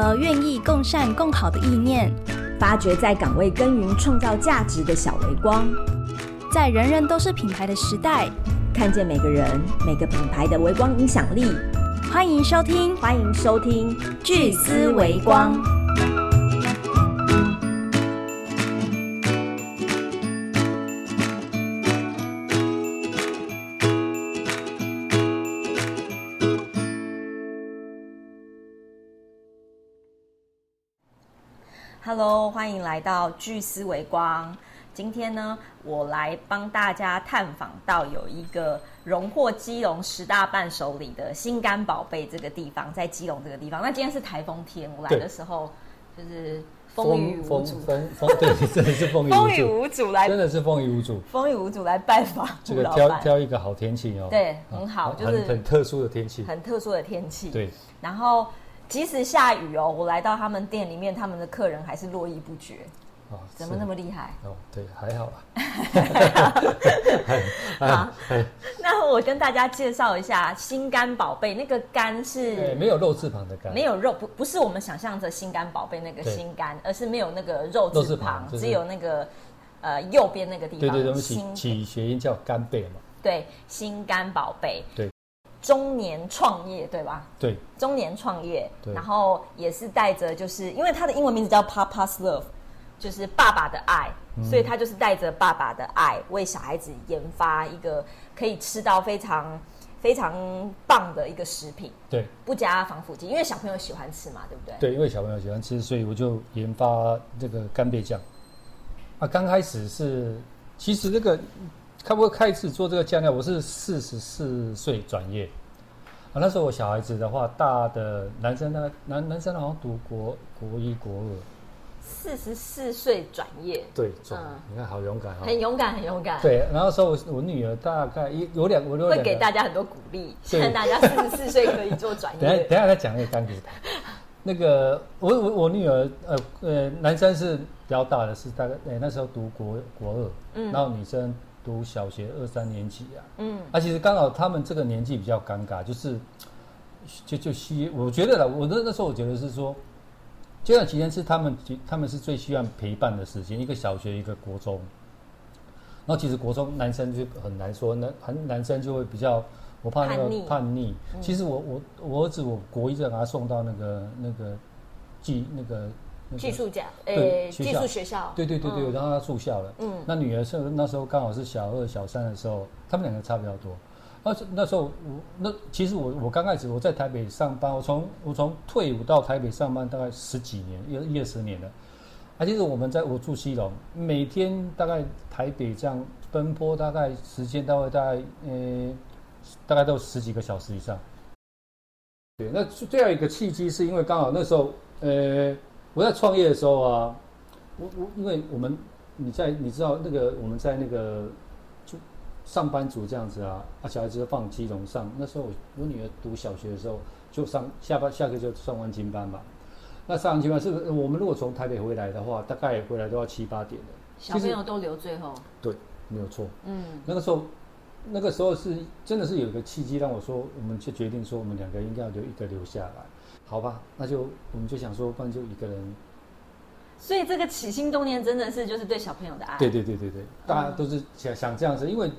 合愿意共善共好的意念，发掘在岗位耕耘创造价值的小微光，在人人都是品牌的时代，看见每个人每个品牌的微光影响力。欢迎收听，欢迎收听聚思微光。Hello，欢迎来到聚思维光。今天呢，我来帮大家探访到有一个荣获基隆十大伴手礼的心肝宝贝这个地方，在基隆这个地方。那今天是台风天，我来的时候就是风雨无风阻，风风，对，真的是风雨风雨无阻，来真的是风雨无阻。风雨无阻来拜访这个挑挑一个好天气哦，对啊很好就是很很特殊的天气，很特殊的天气。对，然后即使下雨哦，我来到他们店里面，他们的客人还是络绎不绝。哦，怎么那么厉害？哦，对，还好啦。好 哎，那我跟大家介绍一下心肝宝贝，那个肝哎是没有肉字旁的肝，没有肉，不不是我们想象着心肝宝贝那个心肝，而是没有那个肉肉字旁只有那个呃右边那个地方。对对对，我们起心起谐音叫干贝嘛，对心肝宝贝，对中年创业对吧？对中年创业，对然后也是带着，就是因为他的英文名字叫 Papa's Love，就是爸爸的爱，嗯所以他就是带着爸爸的爱，为小孩子研发一个可以吃到非常非常棒的一个食品，对不加防腐剂，因为小朋友喜欢吃嘛，对不对？对，因为小朋友喜欢吃，所以我就研发这个干贝酱。啊，刚开始是，其实这个开不开始做这个酱料，我是四十四岁转业。啊，那时候我小孩子的话，大的男生呢，男男生好像读国国一国二，四十四岁转业，对，转，嗯你看好勇敢哈、很勇敢，很勇敢。。对，然后时候我我女儿大概一有两，我有会给大家很多鼓励，对现在大家四十四岁可以做转等下业等一下再讲 那个干给他。那个我我我女儿呃呃男生是比较大的，是大概呃那时候读国国二，嗯然后女生读小学二三年级啊。嗯啊，其实刚好他们这个年纪比较尴尬，就是就就需我觉得了，我那那时候我觉得是说，这段期间是他们他们是最需要陪伴的时间，一个小学一个国中。然后其实国中男生就很难说，男很男生就会比较，我怕那个叛逆叛逆。嗯其实我我我儿子我国一就把他送到那个那个寄那个技术家，呃，对技术学校，对对对对，嗯然后他住校了。嗯那女儿是那时候刚好是小二、小三的时候，他们两个差比较多。而且那时候我那其实我我刚开始我在台北上班，我从我从退伍到台北上班大概十几年，一一二十年了。啊，其实我们在我住西隆，每天大概台北这样奔波，大概时间大概大概呃大概都十几个小时以上。对，那最后一个契机是因为刚好那时候呃我在创业的时候啊，我我因为我们你在你知道那个我们在那个就上班族这样子啊，啊小孩子放基隆上，那时候我我女儿读小学的时候就上下班下课就上完金班嘛。那上完金班是不是我们如果从台北回来的话，大概回来都要七八点了。小朋友都留最后，对，没有错。嗯，那个时候，那个时候是真的是有一个契机让我说，我们就决定说我们两个应该要留一个留下来，好吧？那就我们就想说，不然就一个人所以这个起心动念真的是就是对小朋友的爱，对对对对对，大家都是想想这样子，因为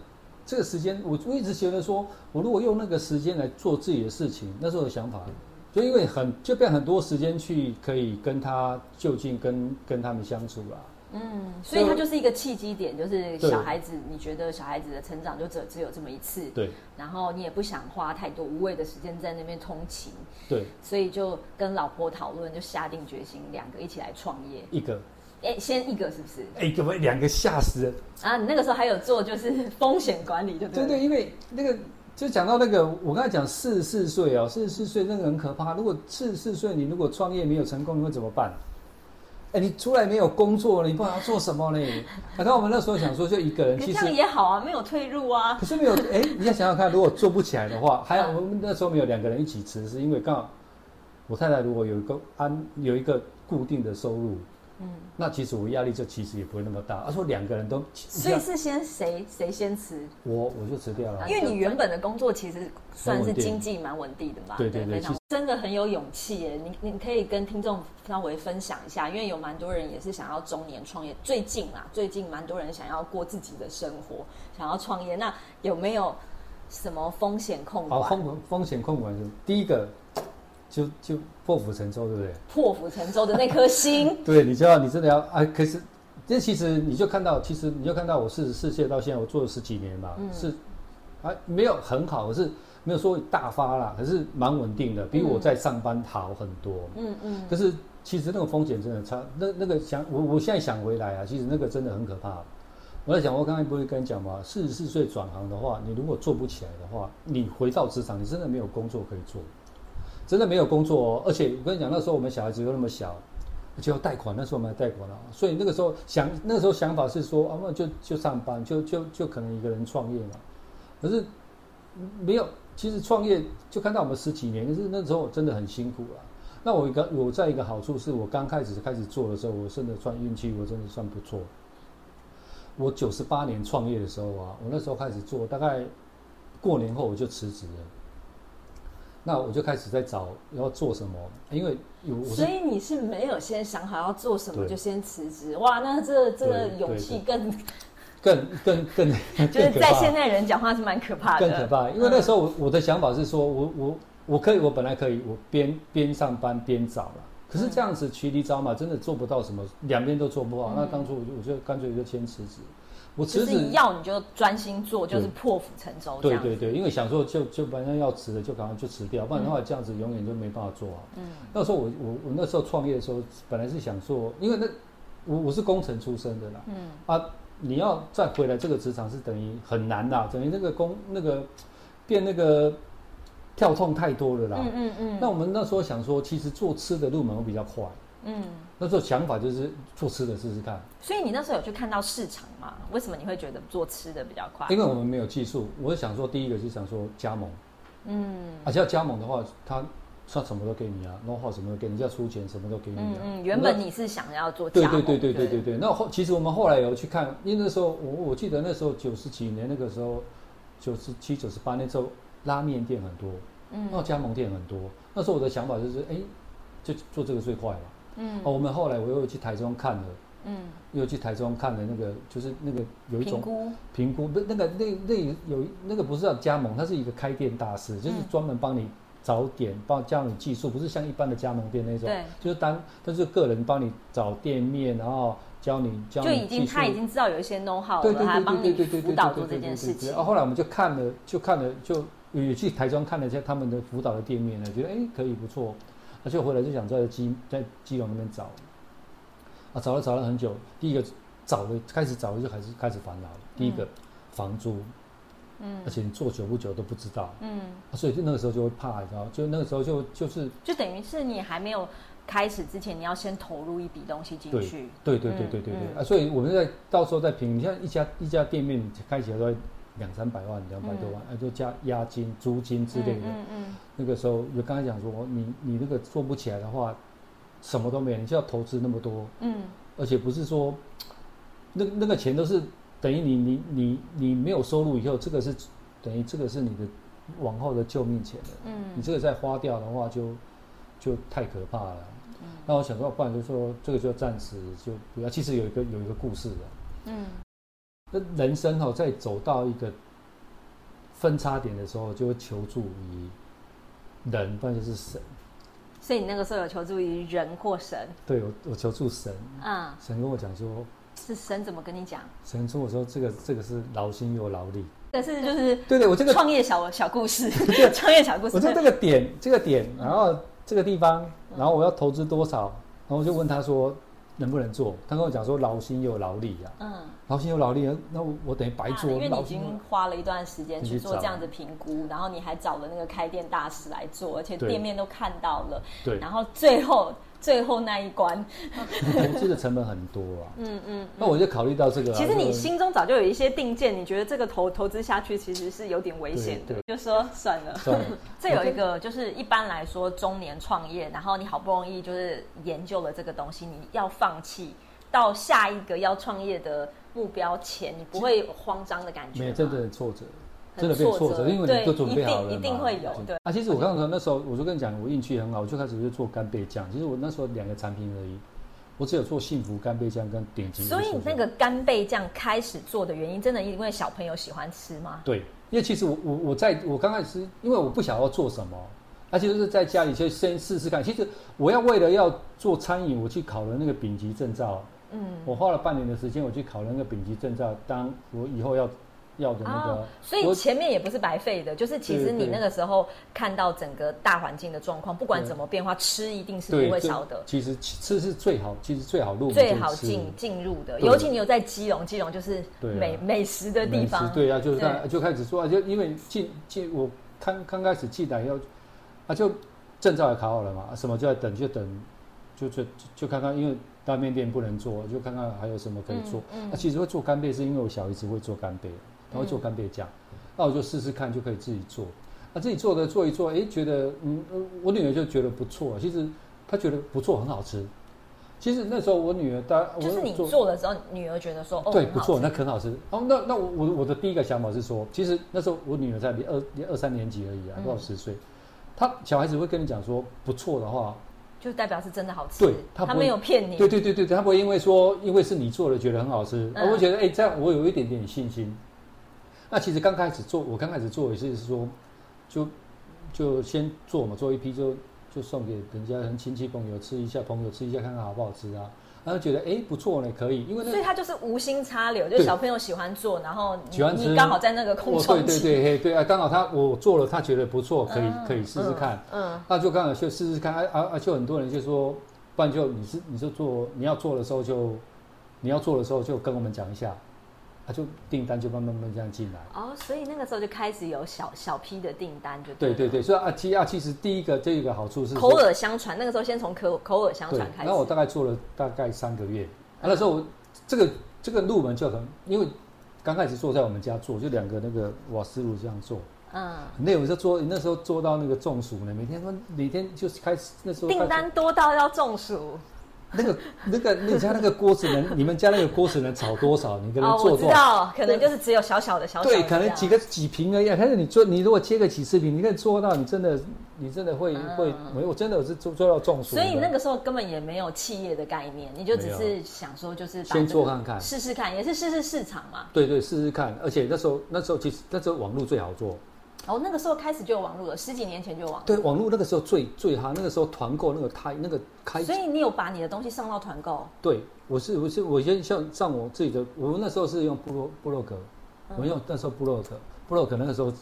这个时间，我我一直觉得说，我如果用那个时间来做自己的事情，那是我的想法，就因为很就变很多时间去可以跟他就近跟跟他们相处啦。嗯，所以它就是一个契机点，就是小孩子，你觉得小孩子的成长就只只有这么一次，对然后你也不想花太多无谓的时间在那边通勤，对，所以就跟老婆讨论，就下定决心两个一起来创业。一个哎，先一个是不是？哎，各位两个吓死人。啊，你那个时候还有做就是风险管理，就对不对对，因为那个就讲到那个，我刚才讲四十四岁哦，四十四岁那个很可怕。如果四十四岁你如果创业没有成功，你会怎么办？哎，你出来没有工作了，你不知道要做什么呢？你看我们那时候想说，就一个人，可这样其实也好啊，没有退路啊可。是没有。哎，你要想想看，如果做不起来的话，还有嗯我们那时候没有两个人一起吃，是因为刚好我太太如果有一个安有一个固定的收入，嗯，那其实我压力就其实也不会那么大。他说两个人都，所以是先谁谁先辞？我我就辞掉了，因为你原本的工作其实算是经济蛮稳定的嘛，对对对，非常真的很有勇气耶。你你可以跟听众稍微分享一下，因为有蛮多人也是想要中年创业，最近啊，最近蛮多人想要过自己的生活，想要创业，那有没有什么风险控管？好，风风险控管是第一个。就就破釜沉舟，对不对？破釜沉舟的那颗心，对，你知道，你真的要啊。可是，这其实你就看到，其实你就看到，我四十四岁到现在，我做了十几年嘛，是啊，没有很好，可是没有说大发啦，可是蛮稳定的，比我在上班好很多。嗯嗯。可是其实那个风险真的差，那那个想我我现在想回来啊，其实那个真的很可怕。我在想，我刚才不是跟你讲嘛？四十四岁转行的话，你如果做不起来的话，你回到职场，你真的没有工作可以做。真的没有工作哦，而且我跟你讲，那时候我们小孩子又那么小，而且要贷款，那时候我们还贷款了，所以那个时候想，那时候想法是说，啊，那就就上班，就就就可能一个人创业嘛。可是没有，其实创业就看到我们十几年，可是那时候真的很辛苦啊。那我一个我在一个好处是我刚开始开始做的时候，我真的算运气，我真的算不错。我九十八年创业的时候啊，我那时候开始做，大概过年后我就辞职了。那我就开始在找要做什么，因为有所以你是没有先想好要做什么就先辞职，哇，那这这个勇气更更更更 就是在现代人讲话是蛮可怕的，更可怕。因为那时候我我的想法是说，我我我可以，我本来可以，我边边上班边找了，可是这样子骑驴找马，真的做不到什么，两边都做不好。那当初我就我就干脆就先辞职。我辞职要你就专心做，就是破釜沉舟。对对对，因为想说就就反正要辞的就赶快就辞掉，不然的话这样子永远就没办法做啊。嗯，那时候我我我那时候创业的时候，本来是想做，因为那我我是工程出身的啦。嗯啊，你要再回来这个职场是等于很难啦，等于那个工那个变那个跳痛太多了啦。嗯嗯嗯。那我们那时候想说，其实做吃的入门会比较快。嗯，那时候想法就是做吃的试试看。所以你那时候有去看到市场吗？为什么你会觉得做吃的比较快？因为我们没有技术。我想说，第一个是想说加盟，嗯，而且要加盟的话，他算什么都给你啊，弄好什么都给你，要出钱什么都给你。嗯嗯，原本你是想要做加盟。对对对对对对对。那后其实我们后来有去看，因为那时候我我记得那时候九十几年那个时候，九十七九十八那时候拉面店很多，嗯，那加盟店很多。那时候我的想法就是，哎，就做这个最快了。嗯，哦，我们后来我又去台中看了，嗯，又去台中看了那个，就是那个有一种评估，评估不那个那那有那个不是叫加盟，它是一个开店大师，就是专门帮你找点，帮教你技术，不是像一般的加盟店那种，对，就是单，他是个人帮你找店面，然后教你教你就已经他已经知道有一些 know how 了，他帮你辅导做这件事情。啊，后来我们就看了，就看了，就也去台中看了一下他们的辅导的店面呢，觉得哎可以不错。而且回来就想在基在基隆那边找，啊，找了找了很久。第一个找的开始找的就还是开始烦恼。第一个房租，嗯，而且你做久不久都不知道，嗯，所以就那个时候就会怕，你知道，就那个时候就就是就等于是你还没有开始之前，你要先投入一笔东西进去。对对对对对对对啊！所以我们在到时候再评，你像一家一家店面开起来都。两三百万，两百多万，哎，就加押金、租金之类的。嗯嗯。那个时候就刚才讲说，你你那个做不起来的话，什么都没有，你就要投资那么多。嗯。而且不是说，那那个钱都是等于你你你你没有收入以后，这个是等于这个是你的往后的救命钱的。嗯。你这个再花掉的话，就就太可怕了。嗯。那我想说，不然就说这个就暂时就不要。其实有一个有一个故事的。嗯。那人生哦，在走到一个分叉点的时候，就会求助于人，不然就是神。所以你那个时候有求助于人或神？对，我我求助神。嗯。神跟我讲说。是神怎么跟你讲？神跟我说：“这个这个是劳心又劳力。”但是就是对对，我这个创业小小故事，创业小故事。我就这个点，这个点，然后这个地方，然后我要投资多少？然后我就问他说。能不能做？他跟我讲说劳心又劳力呀。嗯，劳心又劳力，那我我等于白做。因为你已经花了一段时间去做这样的评估，然后你还找了那个开店大师来做，而且店面都看到了。对。然后最后最后那一关。投资的成本很多啊。嗯嗯。那我就考虑到这个啊。其实你心中早就有一些定见，你觉得这个投投资下去其实是有点危险的，对就说算了。算了，这有一个就是一般来说中年创业，然后你好不容易就是研究了这个东西，你要放弃到下一个要创业的目标前，你不会慌张的感觉吗？没有真的很挫折，很真的被挫挫折折，因为对你都准备好了嘛一定一定会有对啊，其实我刚刚说那时候，我就跟你讲，我运气很好，我就开始就做干贝酱。其实我那时候两个产品而已，我只有做幸福干贝酱跟顶级。所以你那个干贝酱开始做的原因，真的因为小朋友喜欢吃吗？对，因为其实我我我在我刚开始，因为我不晓得要做什么，而且就是在家里先先试试看。其实我要为了要做餐饮，我去考了那个丙级证照。嗯，我花了半年的时间，我去考了那个丙级证照，当我以后要要的那个。哦，所以前面也不是白费的，就是其实你那个时候看到整个大环境的状况，不管怎么变化，吃一定是不会少的。其实吃是最好，其实最好入门最好进进入的，尤其你有在基隆，基隆就是美、美食的地方。对啊，就是对那就开始做啊，就因为进进我刚刚开始进来要啊，就证照也考好了嘛，啊什么就在等就等，就就就看看，因为大面店不能做，就看看还有什么可以做。嗯嗯那、其实会做干贝是因为我小姨子会做干贝，她会做干贝酱，那我就试试看，就可以自己做。那、自己做的做一做，哎，觉得嗯，呃我女儿就觉得不错，其实她觉得不错，很好吃。其实那时候我女儿大，我就是你做的时候，女儿觉得说哦，对，不错，那很好吃。哦，那那我我我的第一个想法是说，其实那时候我女儿才二二三年级而已啊，嗯不到十岁。她小孩子会跟你讲说不错的话，就代表是真的好吃。对他他没有骗你。对对对她不会因为说因为是你做的觉得很好吃，嗯我会觉得哎、这样我有一点点信心。那其实刚开始做，我刚开始做也是说，就就先做嘛，做一批就就送给人家人亲戚朋友吃一下，朋友吃一下看看好不好吃啊，然后觉得哎、不错呢，可以，因为那所以他就是无心插柳，就小朋友喜欢做，然后你喜欢吃。你刚好在那个空哦窗期，对对对对啊，刚好他我做了，他觉得不错，可以、嗯可以试试看，嗯，那就刚好就试试看，而而而且很多人就说，不然就你是你就做你要做的时候就你要做的时候就跟我们讲一下，啊就订单就慢慢慢慢这样进来。哦，所以那个时候就开始有小小批的订单，就了对对对，所以啊其啊其实第一个这个好处是口耳相传，那个时候先从口口耳相对传，开始。那我大概做了大概三个月，啊那时候我这个这个入门就很，因为刚开始做在我们家做，就两个那个瓦斯炉这样做。嗯，很累，我就做那时候做到那个中暑呢，每天每天就是开始那时候订单多到要中暑。那个那个你家那个锅子能，你们家那个锅子能炒多少？你可能哦，我知做多少？道，可能就是只有小小的小小的对，可能几个几瓶而已啊。但是你做，你如果切个几十瓶，你可以做到，你真的，你真的会、嗯会，我我真的我是做做到中暑。所以那个时候根本也没有企业的概念，你就只是想说就是把先做看看试试看，也是试试市场嘛。对对，试试看。而且那时候那时候其实那时候网络最好做，哦，那个时候开始就有网络了，十几年前就有网络。对，网络那个时候最最哈，那个时候团购那个开那个开所以你有把你的东西上到团购，对，我是我是我先像上我自己的，我们那时候是用部落部落格，嗯我们用那时候部落格，部落格那个时候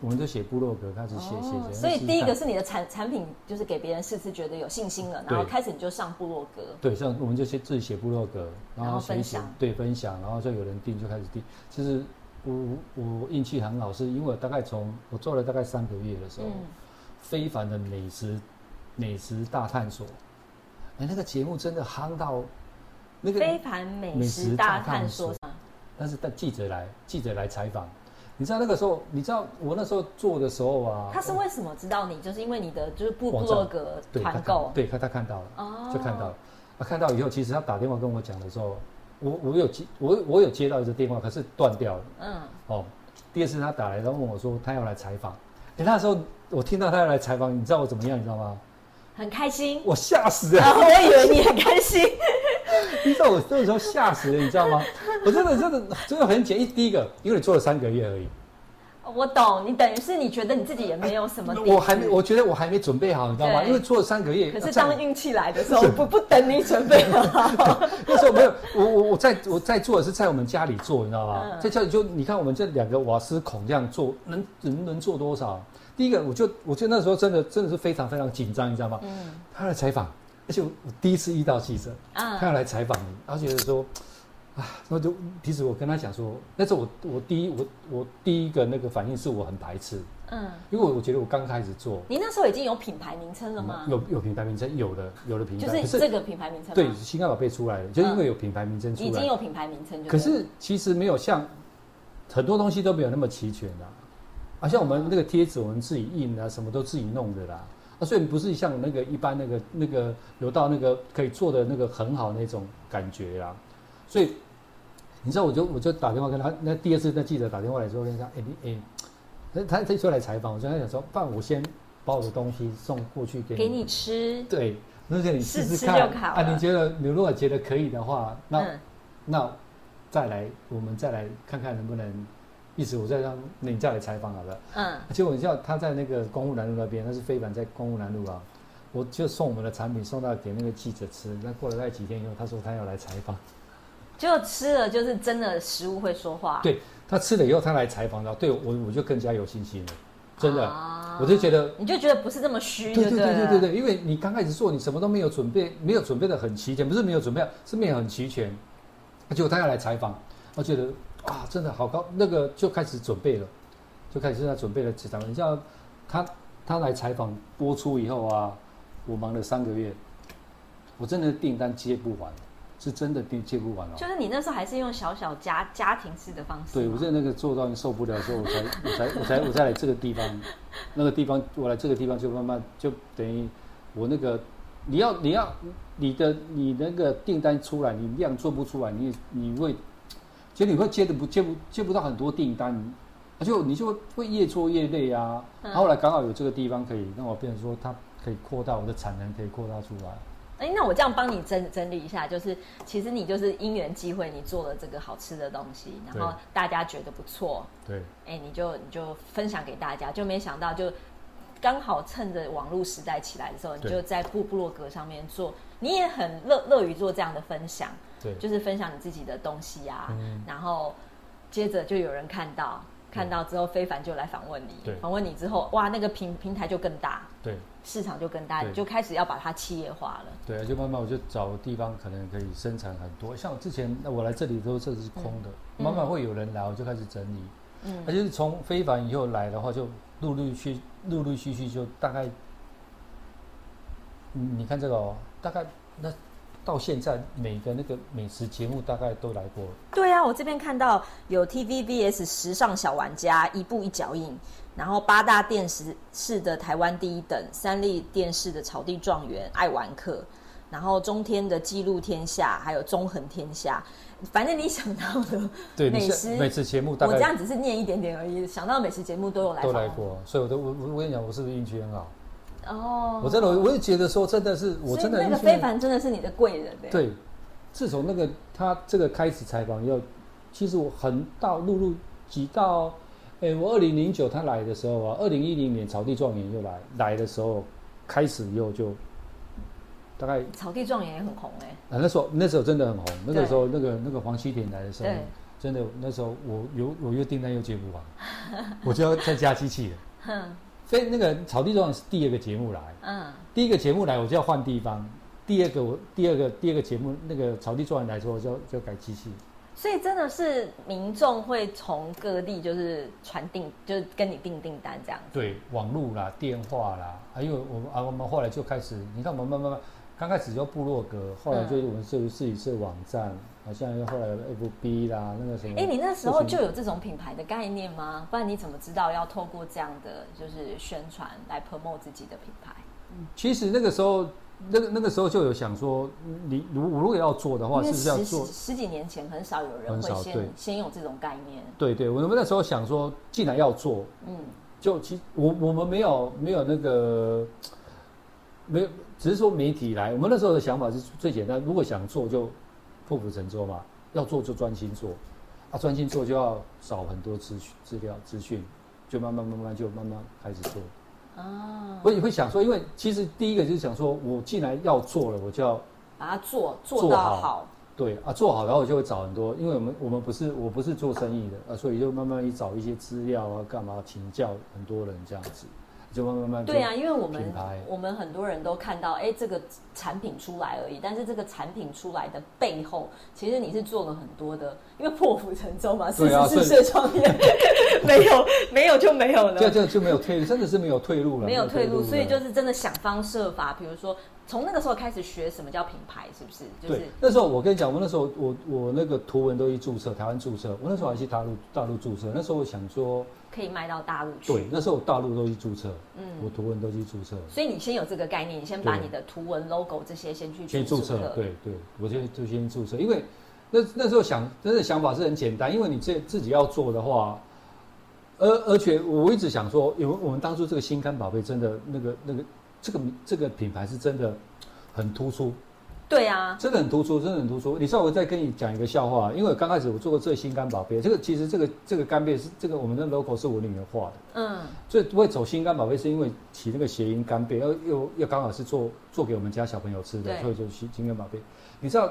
我们就写部落格，开始写写写。哦所以第一个是你的产产品就是给别人试试，觉得有信心了，然后对开始你就上部落格。对，像我们就先自己写部落格，然然后分享对分享，然后就有人订就开始订。其实我我运气很好，是因为我大概从我做了大概三个月的时候，嗯，非凡的美食美食大探索，哎，那个节目真的夯到那个非凡美美食食大大探探索但是但记者来，记者来采访，你知道那个时候，你知道我那时候做的时候啊，他是为什么知道你？就是因为你的就是部网站部落格团购，对他他看到了，哦就看到了，啊看到以后，其实他打电话跟我讲的时候，我我有接我我有接到一个电话，可是断掉了嗯，哦。第二次他打来，他问我说他要来采访，哎那时候我听到他要来采访，你知道我怎么样？你知道吗？很开心。我吓死了。我以为你很开心，你知道我那时候吓死了，你知道吗？我真的真的真的很简，一第一个，因为你做了三个月而已，我懂，你等于是你觉得你自己也没有什么我还没，我觉得我还没准备好，你知道吗？因为做了三个月，可是当运气来的时候，不不等你准备好，那时候没有，我我我在我在做的是在我们家里做，你知道吗？嗯在家里就你看我们这两个瓦斯孔这样做，能能能做多少？第一个，我就我觉得那时候真的真的是非常非常紧张，你知道吗？嗯他来采访，而且我我第一次遇到记者，他要啊，来采访你，然后觉得说，啊，那就其实我跟他讲说，那时候我我第一我我第一个那个反应是我很排斥，嗯，因为我觉得我刚开始做，你那时候已经有品牌名称了吗？有有品牌名称，有的有的品牌，可就是这个品牌名称吗。对心肝宝贝出来了，就因为有品牌名称出来，已经有品牌名称就。可是其实没有像很多东西都没有那么齐全的、啊，像我们那个贴纸，我们自己印啊，什么都自己弄的啦。啊，所以不是像那个一般那个那个有到那个可以做的那个很好那种感觉啦。所以你知道，我就我就打电话跟他，那第二次那记者打电话来说，跟他说，哎、你哎，他他他就来采访，我就跟他讲说，不然我先把我的东西送过去给你，给你吃，对，那就你试试看。啊，你觉得你如果觉得可以的话，那、嗯。那再来，我们再来看看能不能，一直我再让你再来采访好了。嗯，结果你知道他在那个公务南路那边，那是非凡在公务南路啊，我就送我们的产品送到给那个记者吃。那过了大概几天以后，他说他要来采访，就吃了，就是真的食物会说话。对他吃了以后，他来采访了，对我我就更加有信心了，真的，啊我就觉得。你就觉得不是这么虚，对对对对对对，因为你刚开始做，你什么都没有准备，没有准备的很齐全，不是没有准备，是没有很齐全。结果他要来采访，我觉得啊，真的好高，那个就开始准备了，就开始在准备了几场。你知道，他他来采访播出以后啊，我忙了三个月，我真的订单接不完，是真的订接不完哦。就是你那时候还是用小小家家庭式的方式。对，我在那个做到你受不了的时候，我才我才我才我才 来这个地方，那个地方我来这个地方就慢慢就等于我那个你要你要你的你那个订单出来，你量做不出来，你你会，其实你会接的不接不接不到很多订单，而且你就会越做越累啊。嗯后来刚好有这个地方可以让我变成说它可以扩大我的产能，可以扩大出来。哎，那我这样帮你整整理一下，就是其实你就是因缘际会，你做了这个好吃的东西，然后大家觉得不错，对。哎，你就你就分享给大家，就没想到就刚好趁着网络时代起来的时候，你就在布布洛格上面做，你也很乐乐于做这样的分享，对就是分享你自己的东西啊，嗯然后接着就有人看到，看到之后非凡就来访问你对，访问你之后，哇，那个平平台就更大，对。市场就更大，你就开始要把它企业化了。对，就慢慢我就找地方可能可以生产很多，像我之前那我来这里都这是空的，嗯。慢慢会有人来，我就开始整理。嗯。而且是从非凡以后来的话，就陆陆续陆陆续续就大概，嗯，你看这个哦，大概那到现在每个那个美食节目大概都来过，对啊，我这边看到有 TVBS 时尚小玩家一步一脚印，然后八大电视市的台湾第一等，三立电视的草地状元爱玩客，然后中天的记录天下，还有纵横天下，反正你想到的对，美食是美食节目大我这样只是念一点点而已，想到美食节目都有来访问都来过，所以我都我我我跟你讲，我是不是运气很好？哦。我真的我也觉得说真的是我真的那个非凡真的是你的贵人欸对，自从那个他这个开始采访以后，其实我很到陆陆几到，哎，我二零零九他来的时候啊，二零一零年草地状元又来来的时候，开始以后就大概草地状元也很红哎、啊那时候那时候真的很红，那个时候那个那个黄西田来的时候，真的那时候我有我又订单又接不完，我就要再加机器了。哼，所以那个草地状元是第二个节目来，嗯，第一个节目来我就要换地方，第二个我第二个第二个节目那个草地状元来说，我就就改机器。所以真的是民众会从各地就是传订，就是跟你订订单这样子。对，网络啦、电话啦，还有我们啊，我们后来就开始，你看我们慢慢慢，刚开始就部落格，后来就嗯我们自自己设网站，好像又后来有 FB 啦，那个什么。哎、你那时候就有这种品牌的概念吗？不然你怎么知道要透过这样的就是宣传来 promote 自己的品牌？其实那个时候，那个那个时候就有想说，你如如果要做的话，是不是要十做十？十几年前很少有人很会先先有这种概念。对对，我们那时候想说，既然要做，嗯，就其实我我们没有没有那个没有，只是说媒体来。我们那时候的想法是最简单，如果想做就破釜沉舟嘛，要做就专心做，啊，专心做就要找很多资讯资料资讯，就慢慢慢慢就慢慢开始做。啊，我也会想说，因为其实第一个就是想说，我既然要做了，我就要把它做做到做好好。对啊，做好，然后我就会找很多，因为我们我们不是我不是做生意的啊，所以就慢慢一找一些资料啊，干嘛请教很多人这样子就慢慢慢对啊，因为我们我们很多人都看到，哎，这个产品出来而已，但是这个产品出来的背后，其实你是做了很多的，因为破釜沉舟嘛，四对啊十四岁创业，没有没有就没有了，这这就没有退，真的是没有退路了，没有退路，所以就是真的想方设法，比如说从那个时候开始学什么叫品牌，是不是？就是，那时候我跟你讲，我那时候我我那个图文都去注册，台湾注册，我那时候还去大陆大陆注册，那时候我想说，可以卖到大陆去。对，那时候大陆都去注册，嗯。我图文都去注册，所以你先有这个概念，你先把你的图文、logo 这些先去先注册册，，对对，我就就先注册，因为那那时候想，真的想法是很简单，因为你这自己要做的话，而而且我一直想说，因为我们当初这个心肝宝贝真的那个那个这个这个品牌是真的很突出，对啊，真的很突出，真的很突出。你知道我再跟你讲一个笑话，因为刚开始我做过这个心肝宝贝，这个其实这个这个干贝是这个我们的 logo 是我女儿画的。嗯，所以会走心肝宝贝，是因为起那个谐音干贝，又又又刚好是做做给我们家小朋友吃的，所以就心心肝宝贝。你知道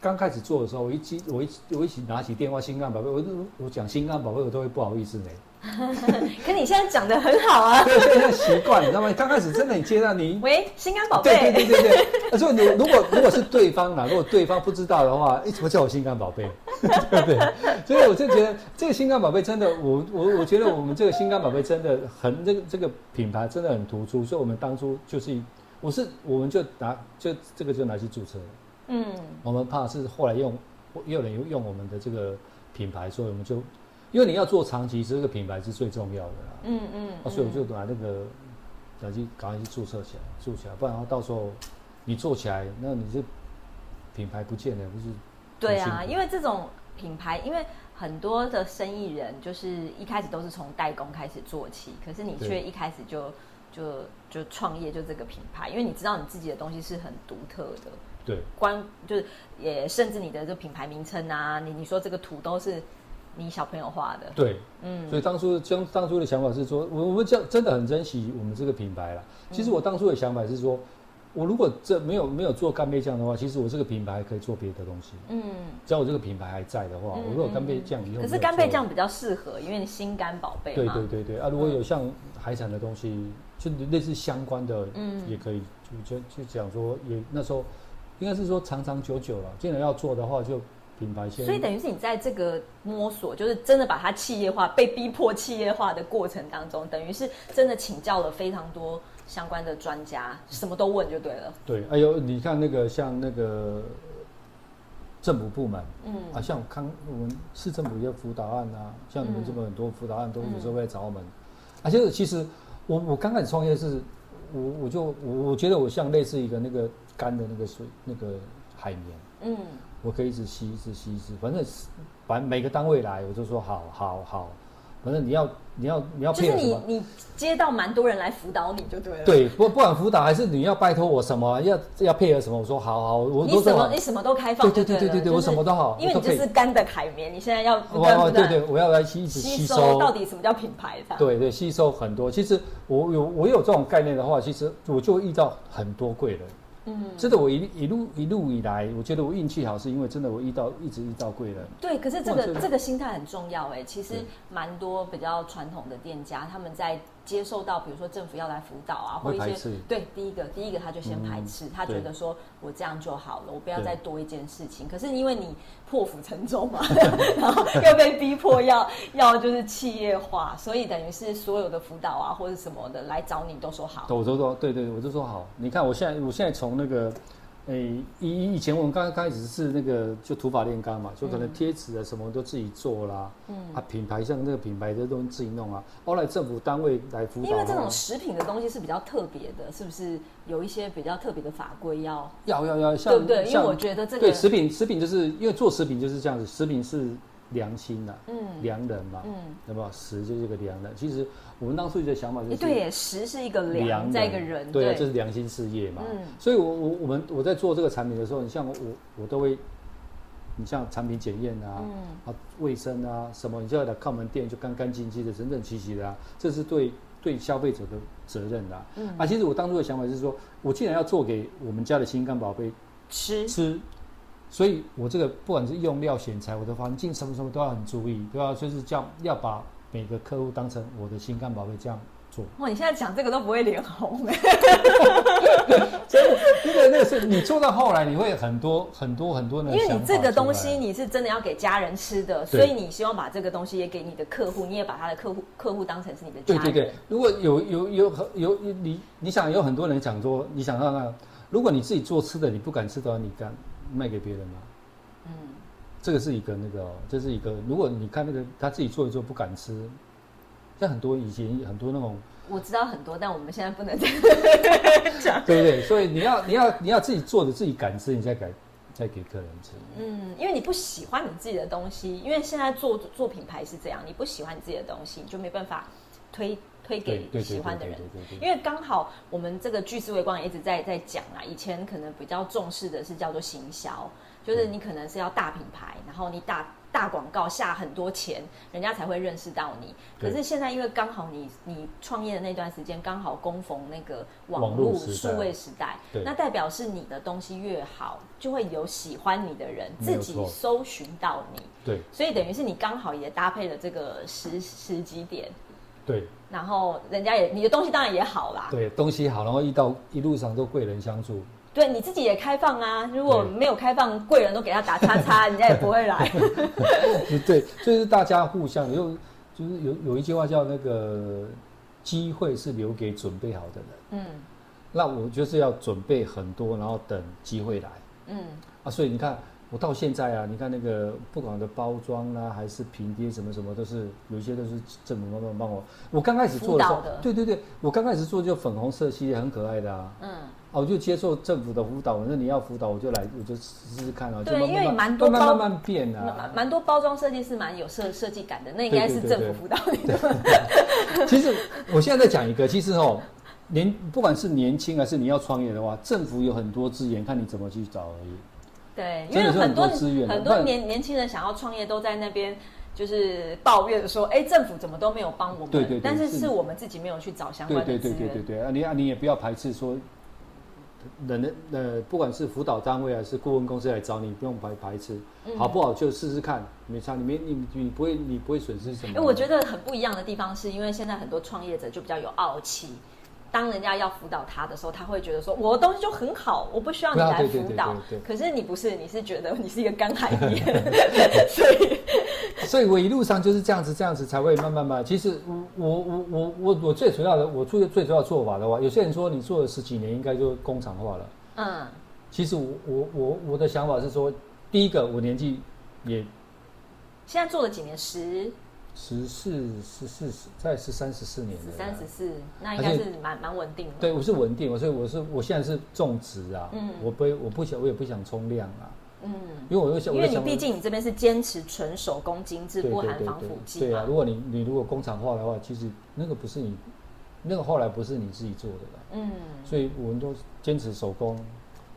刚开始做的时候，我一记我一我一起拿起电话心肝宝贝，我就我讲心肝宝贝，我都会不好意思呢。可你现在讲的很好啊。对，现在习惯，你知道吗？刚开始真的你接到你。喂，心肝宝对对贝，对对对，所以你如果如果是对方啦，如果对方不知道的话，哎，怎么叫我心肝宝贝？对不对？所以我就觉得这个心肝宝贝真的，我我我觉得我们这个心肝宝贝真的很这个这个品牌真的很突出，所以我们当初就是我是我们就拿就这个就拿去注册了。嗯，我们怕是后来用也有人用我们的这个品牌，所以我们就因为你要做长期，这个品牌是最重要的啦。嗯嗯啊，所以我就把那个赶紧赶快去注册起来，注册起来，不然的话到时候你做起来，那你这品牌不见了，不是？对啊，因为这种品牌，因为很多的生意人就是一开始都是从代工开始做起，可是你却一开始就就就创业就这个品牌，因为你知道你自己的东西是很独特的，对。关就是也甚至你的这品牌名称啊，你你说这个图都是你小朋友画的，对，嗯。所以当初将当初的想法是说，我我们真真的很珍惜我们这个品牌了。其嗯实我当初的想法是说，我如果这没有没有做干贝酱的话，其实我这个品牌可以做别的东西。嗯。只要我这个品牌还在的话，嗯我如果干贝酱以后可是干贝做酱比较适合，因为你心肝宝贝对嘛。对对对啊，如果有像海产的东西，就类似相关的，嗯。也可以就就就讲说，也那时候应该是说长长久久了。既然要做的话，就品牌先。所以等于是你在这个摸索，就是真的把它企业化、被逼迫企业化的过程当中，等于是真的请教了非常多相关的专家，什么都问就对了。对，哎呦，你看那个像那个政府部门，嗯啊，像康我们市政府一些辅导案啊，像你们这么很多辅导案都有时候会来找我们，而且其实我我刚开始创业是，我我就我我觉得我像类似一个那个干的那个水那个海绵，嗯，我可以一直吸一直吸一直，反正反正每个单位来我就说好好好，反正你要你要你要就是配合什么。你你接到蛮多人来辅导你就对了。，对，不不管辅导还是你要拜托我什么，要要配合什么，我说好好，我你什么你。什么都开放就对了。对对对对我什么都好因为你就是干的海绵，你现在要不哦对对，我要来吸一直吸吸收，到底什么叫品牌。对对，吸收很多。其实我有我有这种概念的话，其实我就会遇到很多贵人。嗯，真的，我一一路一路以来，我觉得我运气好，是因为真的我遇到一直遇到贵人。对，可是这个个这个心态很重要哎。其实蛮多比较传统的店家，他们在接受到比如说政府要来辅导啊，或一些对第一个第一个他就先排斥，嗯他觉得说我这样就好了，我不要再多一件事情。可是因为你破釜沉舟嘛，然后又被逼迫要 要就是企业化，所以等于是所有的辅导啊或者什么的来找你都说好。我就说对对，我就说好。你看我现在我现在从那个。诶，以以前我们刚刚开始是那个就土法炼钢嘛，就可能贴纸啊什么都自己做啦，嗯啊品牌像那个品牌的都自己弄啊，后来政府单位来辅导啊，因为这种食品的东西是比较特别的，是不是有一些比较特别的法规要要要要像对不对？因为我觉得这个对食品，食品就是因为做食品就是这样子，食品是良心呐、嗯良人嘛，嗯。那么食就是个良人。其实我们当初的想法就是，对耶，食是一个良，在一个人，对啊，这是良心事业嘛。嗯所以我我我们我在做这个产品的时候，你像我我我都会，你像产品检验啊，嗯啊卫生啊什么，你就要来看我们店就干干净净的、整整齐齐的啊，这是对对消费者的责任的啊。嗯啊，其实我当初的想法是说，我既然要做给我们家的心肝宝贝吃，吃，所以我这个不管是用料、选材，我的环境什么什么都要很注意，对吧？就是这样，要把每个客户当成我的心肝宝贝这样做。哇，你现在讲这个都不会脸红哎。真的，那个那个是你做到后来，你会很多很多很多的因为你这个东西你是真的要给家人吃的，对所以你希望把这个东西也给你的客户，你也把他的客户客户当成是你的家人。对对对，如果有有有有有你你想有很多人讲说，你想让那，如果你自己做吃的，你不敢吃的话，你敢卖给别人吗？嗯，这个是一个那个、哦，这是一个，如果你看那个他自己做一做不敢吃，像很多以前很多那种，我知道很多，但我们现在不能再讲。对不对？所以你要你要你要自己做的自己敢吃，你再给再给客人吃。嗯，因为你不喜欢你自己的东西，因为现在做做品牌是这样，你不喜欢你自己的东西，你就没办法推推给喜欢的人因为刚好我们这个巨思维光也一直在在讲啊，以前可能比较重视的是叫做行销，就是你可能是要大品牌，然后你大大广告下很多钱，人家才会认识到你。可是现在因为刚好你你创业的那段时间刚好供逢那个网网络数位时代，那代表是你的东西越好，就会有喜欢你的人自己搜寻到你。对。所以等于是你刚好也搭配了这个时时机点，对然后人家也你的东西当然也好啦，对，东西好，然后遇到一路上都贵人相助。对你自己也开放啊。如果对没有开放，贵人都给他打叉叉，人家也不会来。对，就是大家互相有，就是有有一句话叫那个机会是留给准备好的人。嗯那我就是要准备很多，然后等机会来嗯，啊。所以你看，我到现在啊，你看那个不管的包装啊，还是拼贴什么什么，都是有一些都是政府慢慢帮我。我刚开始做的时候对对对，我刚开始做就粉红色系列，很可爱的啊。嗯，哦，我就接受政府的辅导，那你要辅导我就来，我就试试看啊。就对慢慢因为蛮多包慢慢慢慢变蛮啊。蛮多包装设计是蛮有设设计感的，那应该是政府辅导你的。其实我现在在讲一个，其实哦，年不管是年轻还是你要创业的话，政府有很多资源，看你怎么去找而已。对，因为很多很多年年轻人想要创业都在那边。就是抱怨说，哎，政府怎么都没有帮我们？对对对但是是是我们自己没有去找相对对关的资源。对对对对，啊，你啊你也不要排斥说，人的呃，不管是辅导单位还是顾问公司来找你，不用排排斥，嗯好不好就试试看，没差，你没你你不会你不会损失什么。哎，我觉得很不一样的地方是因为现在很多创业者就比较有傲气，当人家要辅导他的时候，他会觉得说我的东西就很好，我不需要你来对啊对对对辅导。可是你不是，你是觉得你是一个干海绵，所 以所以我一路上就是这样子，这样子才会慢慢慢。其实我我我我我我最主要的，我最最主要做法的话，有些人说你做了十几年，应该就工厂化了。嗯，其实我我我我的想法是说，第一个我年纪也现在做了几年？十、十四十四十在十三十四年三、十四，那应该是蛮蛮稳定的。对，我是稳定，所以我是我现在是种植啊，嗯。我不我不想我也不想冲量啊，嗯，因为我又想，因为你毕竟你这边是坚持纯手工精致，不含防腐剂对啊，如。果你你如果工厂化的话，其实那个不是你，那个后来不是你自己做的啦，嗯，所以我们都坚持手工，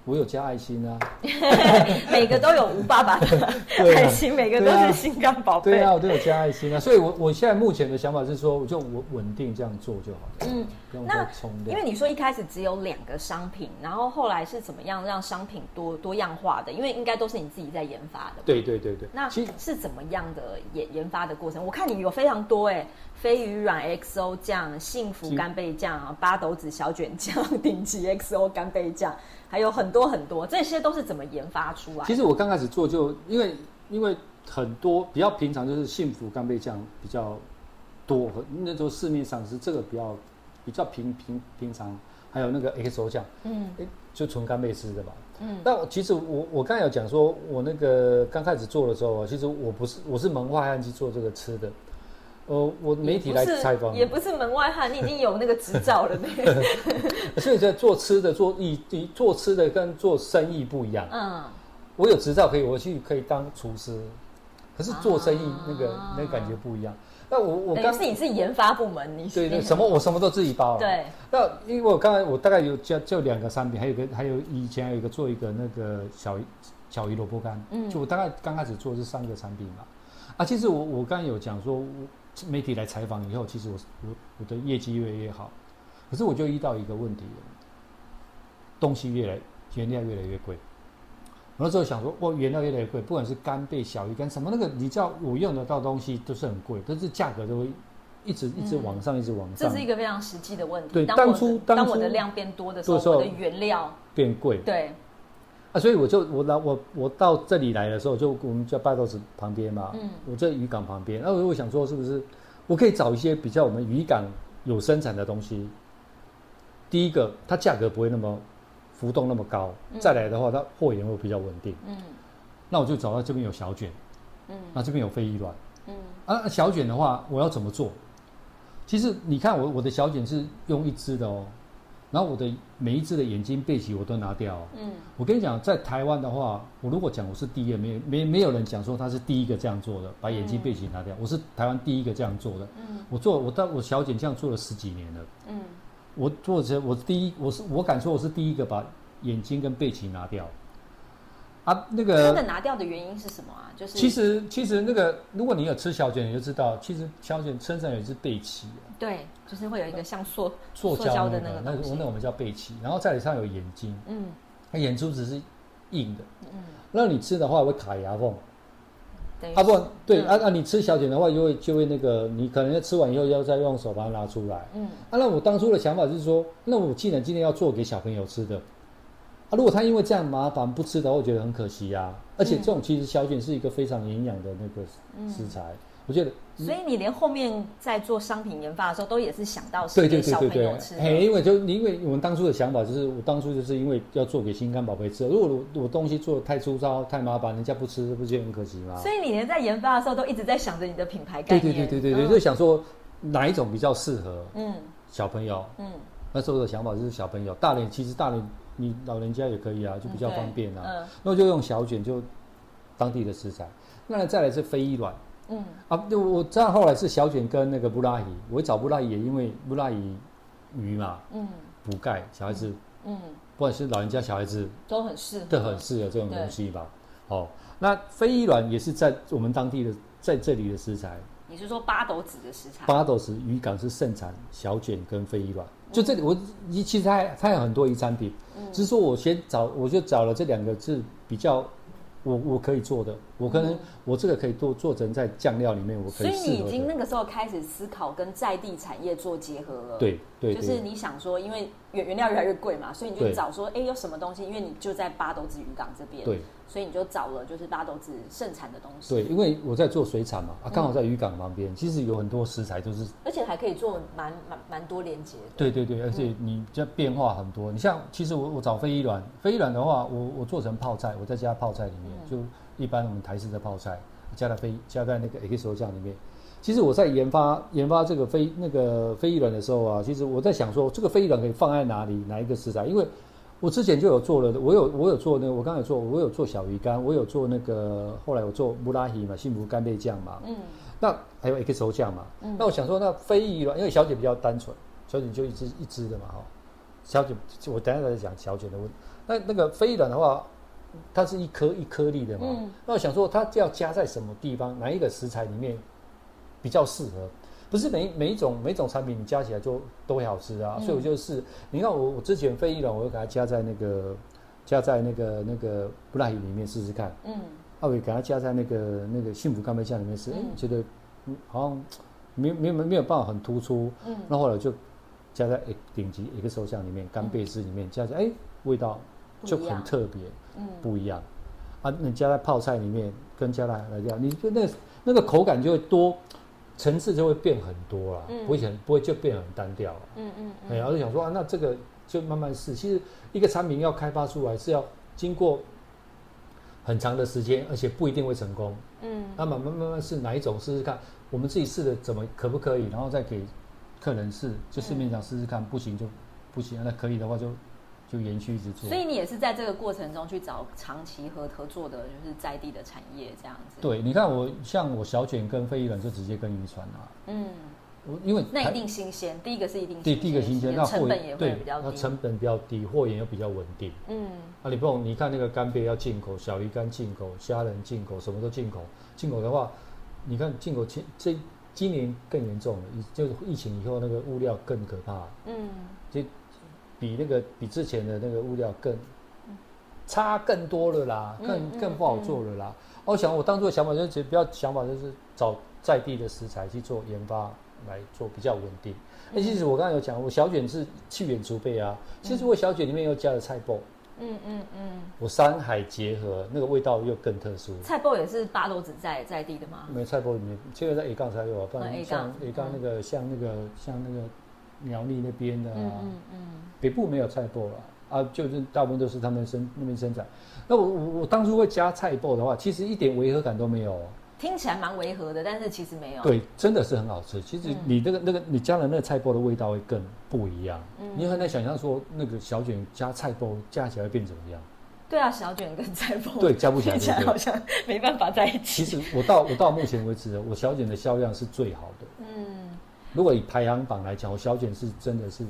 我有加爱心啊，每个都有吴爸爸的 爱心，每个都是心肝宝贝。对啊，我都有加爱心啊，所以我我现在目前的想法是说，我就稳稳定这样做就好了，嗯，那因为。你说一开始只有两个商品，然后后来是怎么样让商品多多样化的？因为应该都是你自己在研发的。对对对对，那其实是怎么样的研研发的过程？我看你有非常多哎，飞鱼软 XO 酱、幸福干贝酱、八斗子小卷酱、顶级 XO 干贝酱，还有很多很多，这些都是怎么研发出来？其实我刚开始做就因为因为很多比较平常就是幸福干贝酱比较多，那时候市面上是这个比较比较平平平常，还有那个 XO 酱，嗯诶就纯干贝吃的吧。嗯但我其实我我刚才有讲说，我那个刚开始做的时候，其实我不是我是门外汉去做这个吃的，呃，我媒体来采访，也不是门外汉，你已经有那个执照了呢。所以在做吃的做艺艺做吃的跟做生意不一样。嗯，我有执照可以，我去可以当厨师，可是做生意那个、啊那个感觉不一样。那我我刚是你是研发部门，你对对什么我什么都自己包了。对，那因为我刚才我大概有就就两个产品，还有一个还有以前还有一个做一个那个小小鱼萝卜干，嗯就我大概刚开始做是三个产品嘛。啊，其实我我刚才有讲说，我媒体来采访以后，其实我我我的业绩越来越好，可是我就遇到一个问题了，东西越来原料越来越贵。我那时候想说，哇，原料越来越贵，不管是干贝、小鱼干什么那个，你知道我用得到东西都是很贵，但是价格都会一直一直往上，一直往上这上，是一个非常实际的问题。对当初当当我的量变多的时候，多的时候我的原料变贵对，啊，所以我就我来我我到这里来的时候，就我们叫八斗子旁边嘛，嗯我在渔港旁边，那我我想说是不是我可以找一些比较我们渔港有生产的东西。第一个，它价格不会那么浮动那么高，再来的话，它货源会比较稳定。嗯那我就找到这边有小卷，嗯那这边有非遗卵。嗯啊，小卷的话，我要怎么做？其实你看我我的小卷是用一支的哦，然后我的每一只的眼睛背鳍我都拿掉哦、嗯我跟你讲，在台湾的话，我如果讲我是第一个，没有没没有人讲说他是第一个这样做的，把眼睛背鳍拿掉。我是台湾第一个这样做的。嗯我做我到我小姐这样做了十几年了。嗯我做这我第一，我是我敢说我是第一个把眼睛跟背鳍拿掉。啊，那个真的拿掉的原因是什么啊？就是其实其实那个，如果你有吃小卷，你就知道，其实小卷身上有一只背鳍，对，就是会有一个像塑塑胶的那个，那那个那我们叫背鳍，然后在里上有眼睛，嗯那眼珠子是硬的，嗯，那你吃的话会卡牙缝。啊不，对，嗯啊啊，你吃小卷的话，就会就会那个，你可能要吃完以后要再用手把它拿出来。嗯啊，那我当初的想法就是说，那我既然今天要做给小朋友吃的，啊，如果他因为这样麻烦不吃的话，我觉得很可惜啊。而且这种其实小卷是一个非常营养的那个食材，我觉得所以你连后面在做商品研发的时候，都也是想到是对对给小对对对朋友吃，的。嘿，因为就因为我们当初的想法就是，我当初就是因为要做给心肝宝贝吃，如果我我东西做的太粗糙、太麻烦，人家不吃，不就很可惜吗？所以你连在研发的时候都一直在想着你的品牌概对念。对对对对对，嗯就想说哪一种比较适合嗯小朋友。嗯那时候的想法就是小朋友，大人其实大人你老人家也可以啊，就比较方便啊。嗯那我就用小卷，就当地的食材。那再来是非遗卵嗯啊，就我这样后来是小卷跟那个布拉伊，我会找布拉伊，也因为布拉伊鱼嘛嗯补钙，小孩子嗯，不管是老人家小孩子都很适合。都很适合这种东西吧。哦，那非遗卵也是在我们当地的在这里的食材。你是说八斗子的食材？八斗子渔港是盛产小卷跟非遗卵，就这里我其实它还它有很多遗产品，只是说我先找我就找了这两个是比较我我可以做的，我可能、我这个可以做做成在酱料里面，我可以所以你已。经那个时候开始思考跟在地产业做结合了。。对对对，就是你想说，因为原原料越来越贵嘛，所以你就对找说，哎，有什么东西？因为你就在八斗子渔港这边，对所以你就找了就是八斗子盛产的东西，对，因为我在做水产嘛，啊，刚好在渔港旁边，其实有很多食材都是而且还可以做蛮蛮蛮多连接的。对对对，而且你这变化很多。你像，其实我我找非遗卵，非遗卵的话，我我做成泡菜，我在加泡菜里面，就一般我们台式的泡菜，加在非加在那个 XO 酱里面。其实我在研发研发这个非那个非遗卵的时候啊，其实我在想说，这个非遗卵可以放在哪里，哪一个食材？因为我之前就有做了，我有我有做那个，我刚才有做，我有做小鱼干，我有做那个，后来我做布拉希嘛，幸福干贝酱嘛，嗯那还有 XO 酱嘛，嗯那我想说，那非遗卵，因为小姐比较单纯，小姐就一只一只的嘛，哈。小姐，我等一下再讲小姐的问。那那个非遗卵的话，它是一颗一颗粒的嘛，嗯。那我想说，它要加在什么地方，哪一个食材里面比较适合？不是每每一种每一种产品你加起来就都会好吃啊，嗯。所以我就是，你看我我之前非遗卵，我就给它加在那个加在那个那个布拉鱼里面试试看。嗯。啊，我也给它加在那个那个幸福干杯酱里面吃，哎、嗯觉得嗯好像没没有没有办法很突出。嗯。那后来就加在诶顶级一个手酱里面，干贝汁里面加在，哎、味道就很特别，嗯不一样。啊，你加在泡菜里面，跟加在来这样，你就那那个口感就会多，层次就会变很多啦，嗯不会很不会就变很单调了。嗯嗯哎、然后就想说啊，那这个就慢慢试。其实一个产品要开发出来是要经过很长的时间，而且不一定会成功。嗯那慢慢慢慢试哪一种试试看，我们自己试的怎么可不可以，然后再给客人试，就市面上试试看，不行就不行，那可以的话就就延续一直做所。以你也是在这个过程中去找长期和合作的，就是在地的产业这样子。，对，你看我像我小卷跟非遗卵就直接跟渔船啊，嗯，我因为那一定新鲜。第一个是一定第第一个新鲜，那货成本也会对比较低。那成本比较低，货源又比较稳定。嗯啊，你不懂，你看那个干贝要进口，小鱼干进口，虾仁进口，什么都进口。进口的话，你看进口今这今年更严重了，以就是疫情以后那个物料更可怕，嗯就比那个比之前的那个物料更差更多了啦，嗯更嗯更不好做了啦。我想我当初的想法就是，不要想法就是找在地的食材去做研发，来做比较稳定。那其实我刚才有讲，我小卷是去远足备啊，其实我小卷里面又加了菜脯，嗯嗯嗯，我山海结合，那个味道又更特殊。菜脯也是八斗子在在地的吗？没有菜脯里面，现在在 A 杠才有啊，不嗯，A 然像杠 A 杠那个像那个像那个苗栗那边的嗯啊，嗯嗯，北部没有菜脯了啊，就是大部分都是他们生那边生产。那我我我当初会加菜脯的话，其实一点违和感都没有哦。听起来蛮违和的，但是其实没有。，对，真的是很好吃。其实嗯你那个那个你加了那个菜脯的味道会更不一样。嗯你很难想象说那个小卷加菜脯加起来会变怎么样？对啊，小卷跟菜脯对，加不起来听起来？好像没办法在一起。其实我到我到目前为止，我小卷的销量是最好的。嗯，如果以排行榜来讲，我小卷是真的是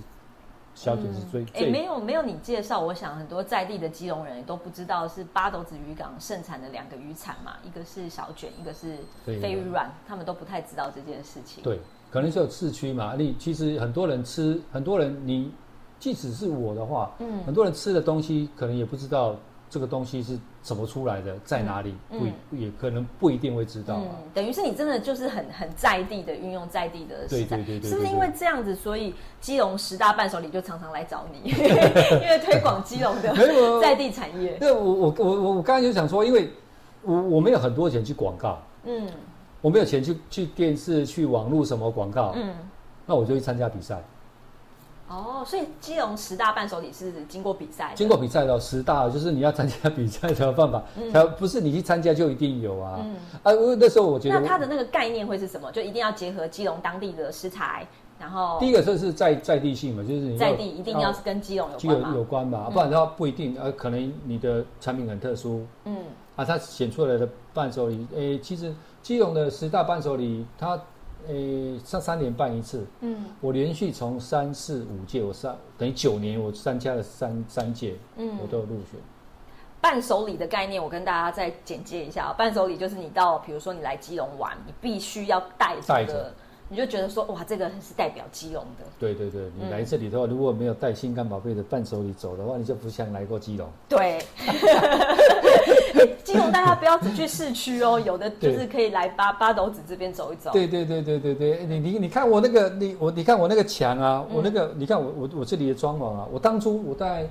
小卷是最、哎、最没有没有你介绍，我想很多在地的基隆人都不知道是八斗子渔港盛产的两个渔产嘛，一个是小卷，一个是飞鱼飞鱼卵，他们都不太知道这件事情。，对，可能是有市区嘛。你其实很多人吃，很多人你即使是我的话，嗯很多人吃的东西可能也不知道这个东西是怎么出来的，在哪里，嗯不也可能不一定会知道啊。嗯，等于是你真的就是很很在地的运用在地的食材，对对对对是不是因为这样子，所以基隆十大伴手礼就常常来找你，因为推广基隆的 在地产业。那我我我我我刚才就想说，因为我我没有很多钱去广告，嗯。我没有钱去去电视、去网络什么广告，嗯，那我就去参加比赛。哦，所以基隆十大伴手礼是经过比赛，经过比赛的十大，就是你要参加比赛才有办法，才不是你去参加就一定有啊。嗯啊，我那时候我觉得，那它的那个概念会是什么？就一定要结合基隆当地的食材，然后第一个就是在在地性嘛，就是你在地一定要是跟基隆有。有有关吧，不然的话不一定。呃，可能你的产品很特殊嗯啊，它选出来的伴手礼，诶，其实基隆的十大伴手礼，它诶上三年办一次，嗯我连续从三四五届，我三等于九年，我参加了三三届，嗯我都有入选。伴手礼的概念，我跟大家再简介一下、哦。伴手礼就是你到，比如说你来基隆玩，你必须要带这个，你就觉得说，哇，这个是代表基隆的。对对对，你嗯来这里的话，如果没有带心肝宝贝的伴手礼走的话，你就不像来过基隆。对，基隆大家不要只去市区哦，有的就是可以来八八斗子这边走一走。对对对对对对，你你你看我那个你我你看我那个墙啊，嗯我那个你看我我我这里的装潢啊，我当初我大概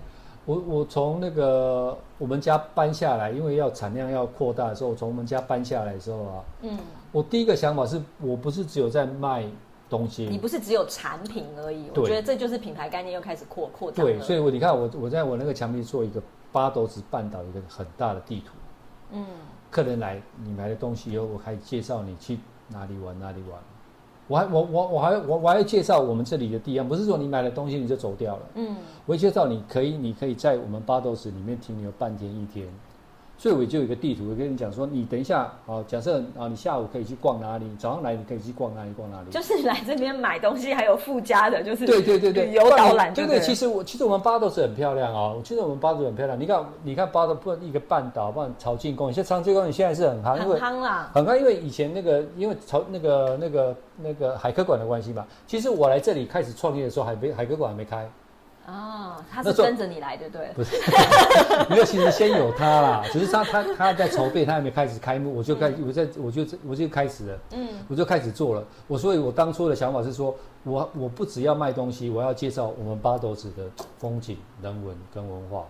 我我从那个我们家搬下来，因为要产量要扩大的时候，我从我们家搬下来的时候啊，嗯，我第一个想法是我不是只有在卖东西，你不是只有产品而已，我对觉得这就是品牌概念又开始扩扩张了。对，所以我你看我我在我那个墙壁做一个八斗子半岛一个很大的地图，嗯客人来你买的东西以后，我还介绍你去哪里玩哪里玩。我还我我我还我我还介绍我们这里的地方，不是说你买了东西你就走掉了。嗯我会介绍你可以你可以在我们八斗子里面停留半天一天，所以我就有一个地图，我跟你讲说，你等一下啊，假设啊你下午可以去逛哪里，早上来你可以去逛哪里逛哪里。就是来这边买东西还有附加的，就是对对对对，旅游导览对对，其实我其实我们巴都是很漂亮哦，其实我们八斗子很漂亮。你看你看八斗不一个半岛，不然潮境公园，现在潮境公园现在是很夯，因很为夯啦。很夯，因为以前那个因为潮那个那个那个海科馆的关系嘛，其实我来这里开始创业的时候，海没海科馆还没开，哦，他是跟着你来的，对了。不是，没有，其实先有他啦，只是他他他在筹备，他还没开始开幕，我就开我在我就我就开始了，嗯我就开始做了。我所以，我当初的想法是说，我我不只要卖东西，我要介绍我们八斗子的风景、人文跟文化。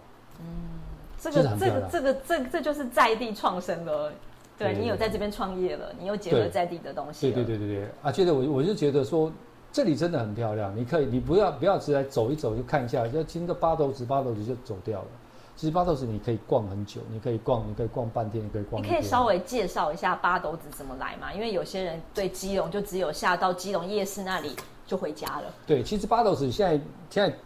这真个这个这个这这就是在地创生了。对对对你有在这边创业了，你又结合在地的东西了。对对对对对，啊，觉得我我就觉得说。这里真的很漂亮，你可以，你不要不要只来走一走就看一下，就听个八斗子八斗子就走掉了。其实八斗子你可以逛很久，你可以逛，你可以逛半天，你可以逛。你可以稍微介绍一下八斗子怎么来嘛？因为有些人对基隆就只有下到基隆夜市那里就回家了，对，其实八斗子现在现在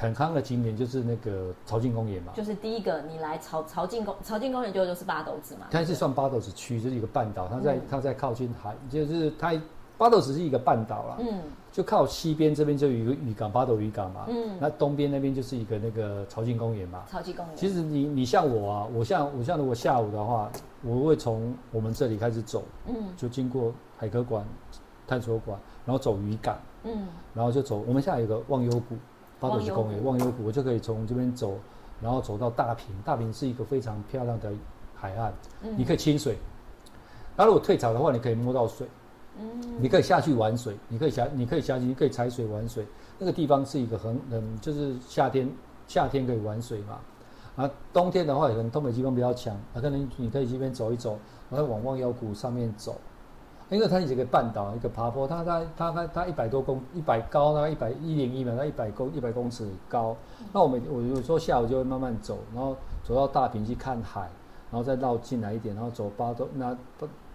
很夯的景点就是那个朝境公园嘛，就是第一个你来朝朝境公朝境公园就就是八斗子嘛。它是算八斗子区，就是一个半岛，它在、嗯它在靠近海，就是它八斗只是一个半岛啦，嗯就靠西边这边就有一个渔港巴斗渔港嘛，嗯，那东边那边就是一个那个潮境公园嘛。潮境公园。其实你你像我啊，我像我像如果下午的话，我会从我们这里开始走，嗯就经过海科馆、探索馆，然后走渔港。嗯然后就走，我们现在有个忘忧谷，巴斗子公园，忘忘忧谷，我就可以从这边走，然后走到大坪，大坪是一个非常漂亮的海岸，嗯你可以亲水。然后如果退潮的话，你可以摸到水，你可以下去玩水，你可以下，你可以下去，你可以踩水玩水。那个地方是一个很很，就是夏天夏天可以玩水嘛。啊，冬天的话，可能东北季风比较强，啊，可能你可以这边走一走，然后往望腰谷上面走，因为它是一个半岛，一个爬坡，它它它它它一百多公一百高，大概一百一零一嘛，它一百公一百公尺高。那我们我有时候下午就会慢慢走，然后走到大坪去看海，然后再绕进来一点，然后走八斗那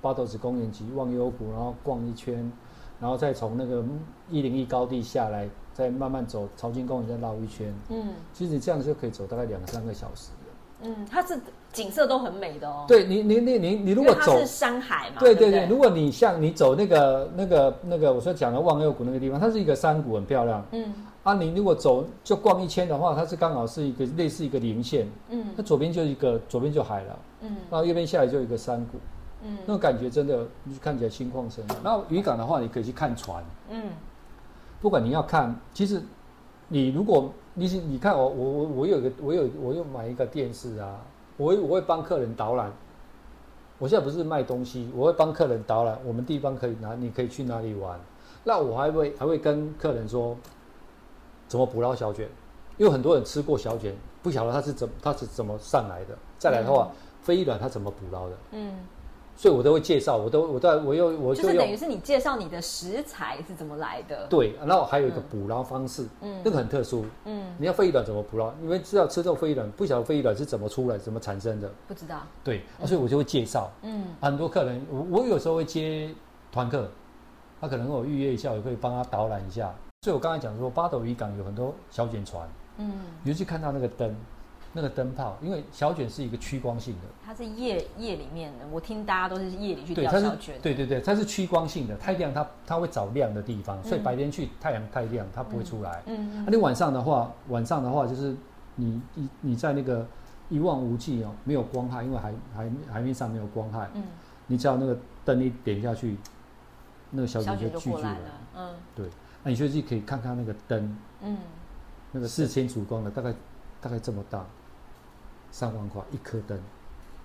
八八斗子公园及忘忧谷，然后逛一圈，然后再从那个一零一高地下来，再慢慢走朝金公园再绕一圈。嗯其实你这样就可以走大概两三个小时了。嗯，它是景色都很美的哦。，对你你你你你如果走山海嘛。对对对，如果你像你走那个那个那个我说讲的忘忧谷那个地方，它是一个山谷，很漂亮。嗯啊，你如果走就逛一圈的话，它是刚好是一个类似一个零线，嗯那左边就一个，左边就海了，嗯然后右边下来就一个山谷，嗯那种感觉真的你看起来心旷神怡。然后渔港的话，你可以去看船，嗯不管你要看，其实你如果你是你看我我我我有一个我有我有买一个电视啊，我会我会帮客人导览。我现在不是卖东西，我会帮客人导览，我们地方可以哪，你可以去哪里玩。那我还会还会跟客人说怎么捕捞小卷，因为很多人吃过小卷，不晓得它是怎它是怎么上来的。再来的话，飞翼卵它怎么捕捞的，嗯，所以我都会介绍，我都我都我又我就就是等于是你介绍你的食材是怎么来的。对，然后还有一个嗯捕捞方式，嗯那个很特殊。嗯，你要飞鱼卵怎么捕捞？因为知道吃这种飞鱼卵，不晓得飞鱼卵是怎么出来、怎么产生的。不知道。对，啊所以我就会介绍。嗯很多客人，我我有时候会接团客，他可能跟我预约一下，我可以帮他导览一下。所以我刚才讲说，八斗渔港有很多小卷船，嗯，尤其看到那个灯，那个灯泡，因为小卷是一个趋光性的，它是夜夜里面的，我听大家都是夜里去钓小卷。对对对，它是趋光性的，太亮它它会找亮的地方，所以嗯白天去太阳太亮，它不会出来。嗯那、你晚上的话，晚上的话就是你你你在那个一望无际哦，没有光害，因为海海海面上没有光害，嗯，你只要那个灯一点下去，那个小小卷就聚聚了。嗯对，那你就去可以看看那个灯，嗯，那个四千烛光的，大概大概这么大，三万块一颗灯，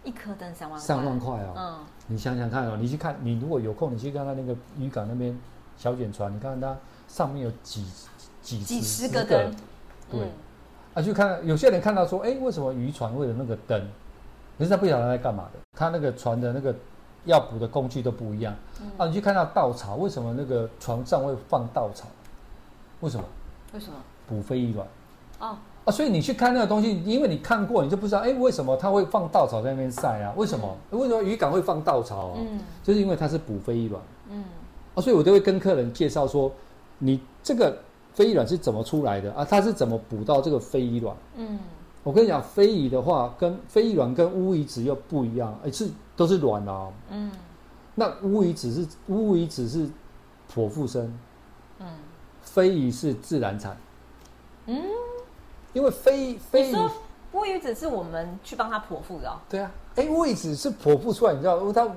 一颗灯三万块。三万块哦。嗯你想想看哦，你去看，你如果有空，你去看看那个渔港那边小卷船，你看看它上面有几几几十十个灯。对嗯啊，去看有些人看到说，哎，为什么渔船会有那个灯？可是他不晓得他在干嘛的，他那个船的那个要捕的工具都不一样。嗯啊，你去看到稻草，为什么那个船上会放稻草？为什么？为什么？捕飞翼卵哦，啊，所以你去看那个东西，因为你看过，你就不知道，哎，为什么它会放稻草在那边晒啊？为什么？为什么渔港会放稻草啊？嗯就是因为它是捕飞翼卵嗯啊，所以我都会跟客人介绍说，你这个飞翼卵是怎么出来的啊？它是怎么捕到这个飞翼卵？嗯我跟你讲，飞蚁的话，跟飞翼卵跟乌鱼子又不一样，哎，是都是卵啊。嗯那乌鱼子是乌鱼子是剖腹生，嗯飞蚁是自然产，嗯，因为飞飞蚁你说乌鱼子是我们去帮他剖腹的哦。对啊，哎，乌鱼子是剖腹出来，你知道，它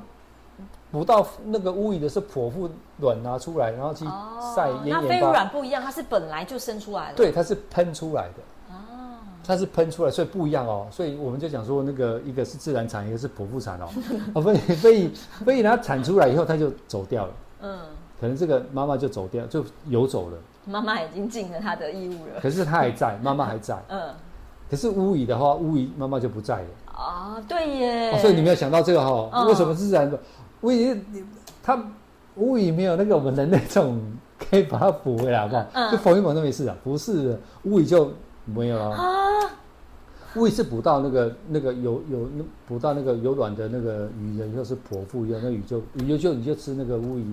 不到那个乌鱼的是剖腹卵拿出来，然后去晒哦那飞盐盐巴，软不一样，它是本来就生出来的。对，它是喷出来的。哦，它是喷出来，所以不一样哦。所以我们就讲说，那个一个是自然产，一个是剖腹产哦。啊，所以所以所以它产出来以后，它就走掉了，嗯，可能这个妈妈就走掉，就游走了。妈妈已经尽了她的义务了。可是她还在，妈妈还在。嗯，可是乌蚁的话，乌蚁妈妈就不在了。啊，对耶。哦、所以你没有想到这个哈、哦嗯为什么是自然的？乌蚁它乌蚁没有那个我们人类这种可以把它补回来，好不好？嗯就缝一缝都没事啊。不是的，乌蚁就没有了。啊，乌蚁是捕到那个那个有有那捕到那个有卵的那个鱼的，又是剖腹以后，那鱼就鱼就就你就吃那个乌蚁，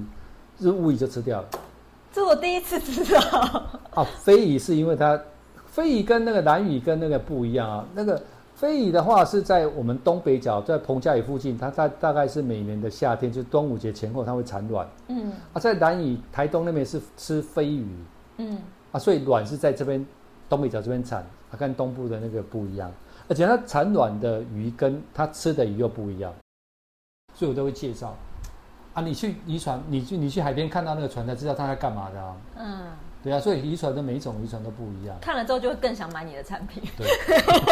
这乌蚁就吃掉了。这我第一次知道。啊，飞蚁是因为它飞蚁跟那个蓝蚁跟那个不一样啊，那个飞蚁的话是在我们东北角，在彭佳屿附近，它大大概是每年的夏天，就是端午节前后它会产卵。嗯。啊，在蓝蚁台东那边是吃飞鱼嗯。啊，所以卵是在这边东北角这边产，它跟东部的那个不一样，而且它产卵的鱼跟它吃的鱼又不一样，所以我都会介绍啊，你去渔船，你去你去海边看到那个船才知道它在干嘛的啊，嗯，对啊，所以渔船的每一种渔船都不一样。看了之后就会更想买你的产品，对，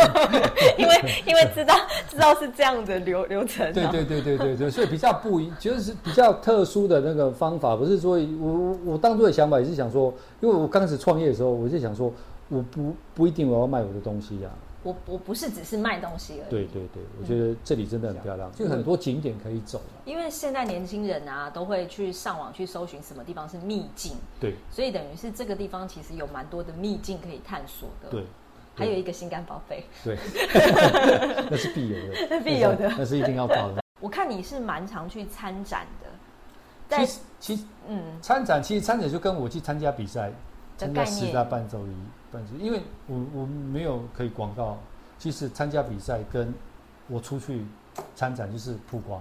因为因为知道知道是这样的流流程、哦。对对对对对对，所以比较不一，就是比较特殊的那个方法，不是说我我我当初的想法也是想说，因为我刚开始创业的时候，我就想说，我不不一定我要卖我的东西呀、我我不是只是卖东西而已。对对对，我觉得这里真的很漂亮，就很多景点可以走啊。因为现在年轻人啊，都会去上网去搜寻什么地方是秘境，对。所以等于是这个地方其实有蛮多的秘境可以探索的。对，还有一个心肝宝贝，对，那是必有的，必有的。那是一定要报的。我看你是蛮常去参展的，在其实其实嗯。参展，其实参展就跟我去参加比赛，的参加概念十大伴奏仪伴奏，因为我我没有可以广告，其实参加比赛跟我出去参展就是曝光。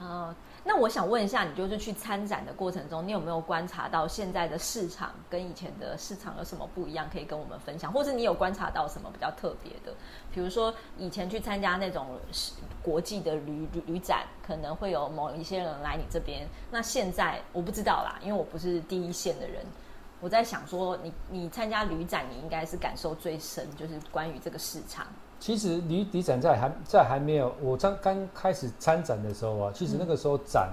哦，那我想问一下，你就是去参展的过程中，你有没有观察到现在的市场跟以前的市场有什么不一样，可以跟我们分享？或是你有观察到什么比较特别的？比如说以前去参加那种是国际的旅旅旅展，可能会有某一些人来你这边，那现在我不知道啦，因为我不是第一线的人。我在想说你，你参加旅展，你应该是感受最深，就是关于这个市场。其实旅旅展在还在还没有我刚刚开始参展的时候啊，其实那个时候展，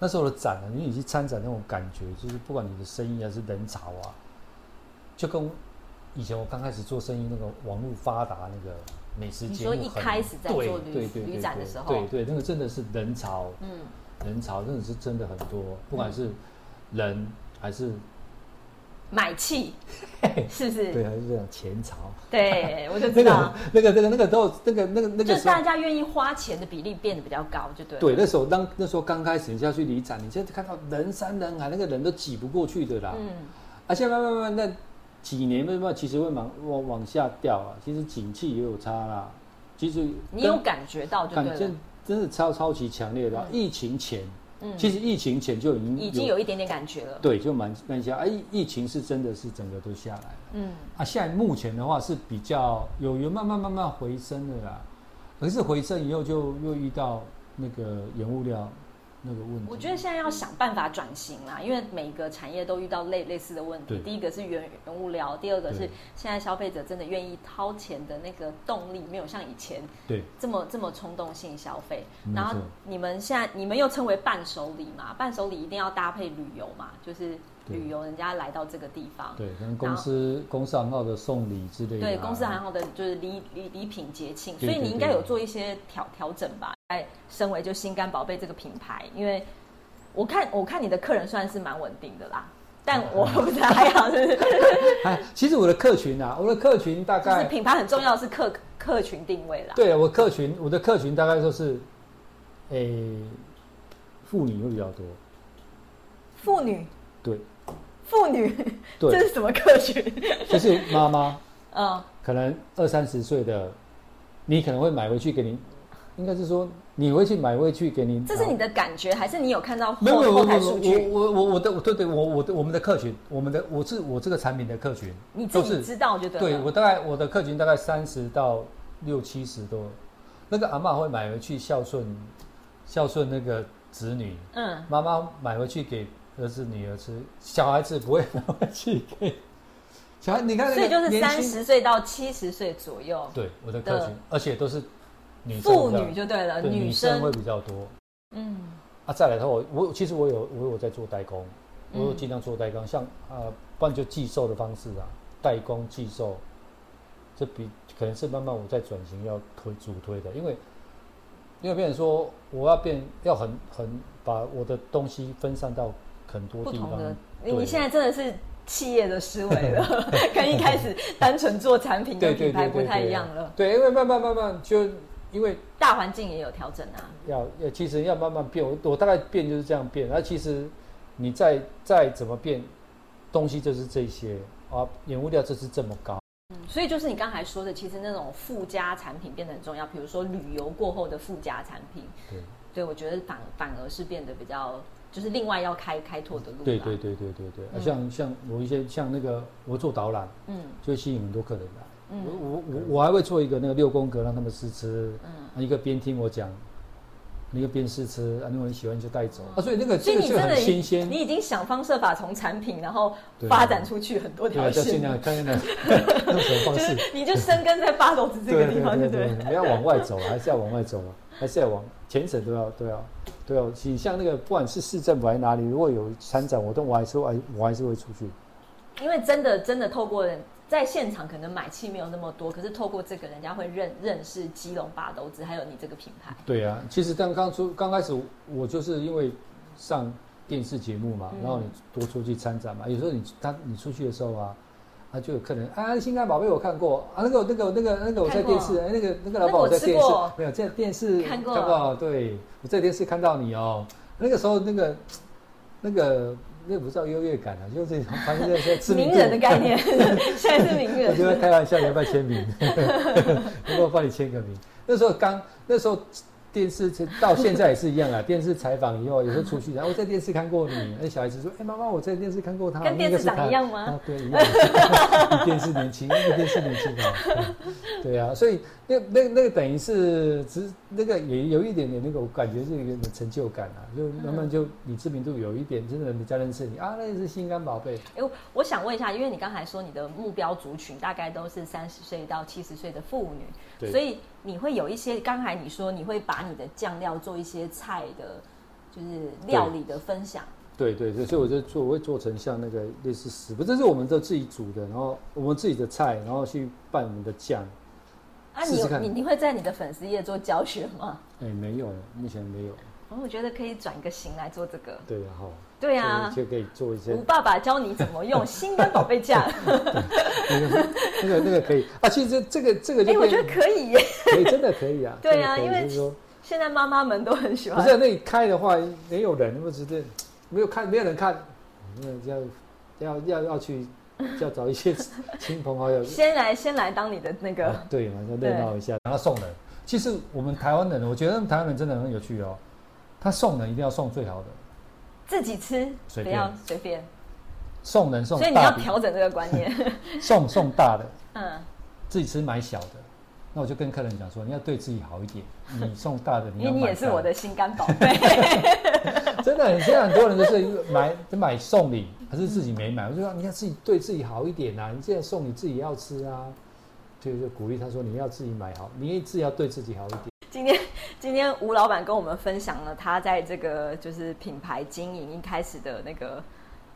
那时候的展啊，因为你去参展那种感觉，就是不管你的生意还是人潮啊，就跟以前我刚开始做生意那个网络发达那个美食你说节目很一开始在做旅旅展的对时候对对，那个真的是人潮，嗯，人潮真的是真的很多，不管是人还是买气是不是？对还是这种钱潮，对，我就那个知道，那个那个那个都那个那个那个就是大家愿意花钱的比例变得比较高，就对了。对，那时候当那时候刚开始你就要去离展，你现在看到人山人海，那个人都挤不过去的啦。嗯，而且慢慢慢慢那几年慢慢其实会往往往下掉啊，其实景气也有差啦。其实你有感觉到就感觉对了，真的超超级强烈的啊、疫情前，嗯其实疫情前就已经已经有一点点感觉了。对，就蛮蛮下。哎、疫疫情是真的是整个都下来了。嗯，啊，现在目前的话是比较有有慢慢慢慢回升的啦，可是回升以后就又遇到那个原物料那个问题。我觉得现在要想办法转型啦，因为每个产业都遇到类类似的问题对。第一个是原原物料，第二个是现在消费者真的愿意掏钱的那个动力没有像以前对这么这么冲动性消费。然后你们现在你们又称为伴手礼嘛，伴手礼一定要搭配旅游嘛，就是旅游人家来到这个地方，对，可能公司公司行号的送礼之类的、啊。对公司行号的就是礼礼礼品节庆，所以你应该有做一些调调整吧。在身为就心肝宝贝这个品牌，因为我看我看你的客人算是蛮稳定的啦，但我 不知道还好是 其实我的客群啊，我的客群大就是概，品牌很重要是客客群定位啦。对我客群，我的客群大概就是，诶、妇女会比较多。妇女？对。妇女，这对，是什么客群？就是妈妈，嗯，可能二三十岁的，你可能会买回去给你，应该是说你会去买回去给你。这是你的感觉，还是你有看到没有没有后后没有我台数据？我我我的我对对我我的我们的客群，我们的我是我这个产品的客群，你自都是己知道就对了。对我大概我的客群大概三十到六七十多，那个阿妈会买回去孝顺孝顺那个子女，嗯，妈妈买回去给儿子女儿吃，小孩子不会 买回去给小孩。你看那个所以就是三十岁到七十岁左右，对我的客群，而且都是女妇女就对了，对女生会比较多。嗯啊，再来的话，我我其实我有我有在做代工，我有嗯尽量做代工，像呃，不然就寄售的方式啊，代工寄售，这比可能是慢慢我在转型要推主推的，因为因为别人说我要变要很很把我的东西分散到很多地方你现在真的是企业的思维了，跟一开始单纯做产品跟对对品牌不太一样了。对，因为慢慢慢慢就因为大环境也有调整啊，要要其实要慢慢变，我我大概变就是这样变。那其实你再再怎么变，东西就是这些啊，原物料就是这么高。嗯所以就是你刚才说的，其实那种附加产品变得很重要，比如说旅游过后的附加产品，对对我觉得反反而是变得比较，就是另外要开开拓的路。对对对对对对，啊嗯像像有一些像那个我做导览，嗯就吸引很多客人来。嗯我我我我还会做一个那个六宫格让他们试吃，嗯啊一个边听我讲一个边试吃，啊，如果你喜欢就带走啊，所以那个所以这个就很你真的新鲜你。已经想方设法从产品，然后发展出去很多条线就尽，量看看那 用什么方式就是。你就生根在八斗子这个地方，对不对？你要往外走，还是要往外走啊？还是要往全省都要都要都要。你像那个不管是市政府还是哪里，如果有参展活动，我还是会我还是会出去。因为真的真的透过人在现场可能买气没有那么多，可是透过这个人家会认认识基隆八斗子，还有你这个品牌。对啊，其实刚刚出刚开始，我就是因为上电视节目嘛，嗯然后你多出去参展嘛，有时候你他你出去的时候啊。啊，就有客人啊，心肝宝贝我看过啊，那个那个那个那个我在看过电视，哎，那个那个老板我在电视没有在电视看过到，对我在电视看到你哦，那个时候那个那个那个不叫优越感啊，就是反正就是知名度名人的概念，现在是名人我就在人。开玩笑，你要不要签名？要 不要帮你签个名？那时候刚那时候电视到现在也是一样啊。电视采访以后，有时候出去，然后我在电视看过你，那小孩子说：“哎、妈妈，我在电视看过他。”跟电视长一样吗啊，对，一样。一电视年轻，一电视年轻啊。对对啊，所以那那那个等于是只那个也有一点点那个，我感觉是有一点成就感啊，就慢慢就你知名度有一点，真的人家认识你啊，那是心肝宝贝。哎，我我想问一下，因为你刚才说你的目标族群大概都是三十岁到七十岁的妇女，对所以你会有一些，刚才你说你会把你的酱料做一些菜的，就是料理的分享。对对对，所以我就做，我会做成像那个类似食谱，这是我们都自己煮的，然后我们自己的菜，然后去拌我们的酱。啊，你你你会在你的粉丝页做教学吗？哎，没有，目前没有。哦我觉得可以转个型来做这个。对啊，哈。对啊，就就可以做一些吴爸爸教你怎么用 心肝宝贝酱。那个那个那个可以啊。其实这这个这个哎、我觉得可以耶。可以，真的可以啊。对啊因为说现在妈妈们都很喜欢。不是那你开的话，没有人，我只是没有看，没有人看，那要要要要去要找一些亲朋好友。先来先来当你的那个，啊对嘛，就热闹一下，然后送人。其实我们台湾人，我觉得台湾人真的很有趣哦。他送人一定要送最好的，自己吃，随便不要随便。送人送所以你要调整这个观念。送送大的，嗯，自己吃买小的。那我就跟客人讲说，你要对自己好一点。你送大的，你因为你也是我的心肝宝贝。真的，现在很多人都是买买送礼，还是自己没买。我就说你要自己对自己好一点啊！你这样送你自己要吃啊，就就鼓励他说你要自己买好，你自己要对自己好一点。今天今天吴老板跟我们分享了他在这个就是品牌经营一开始的那个，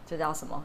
这叫什么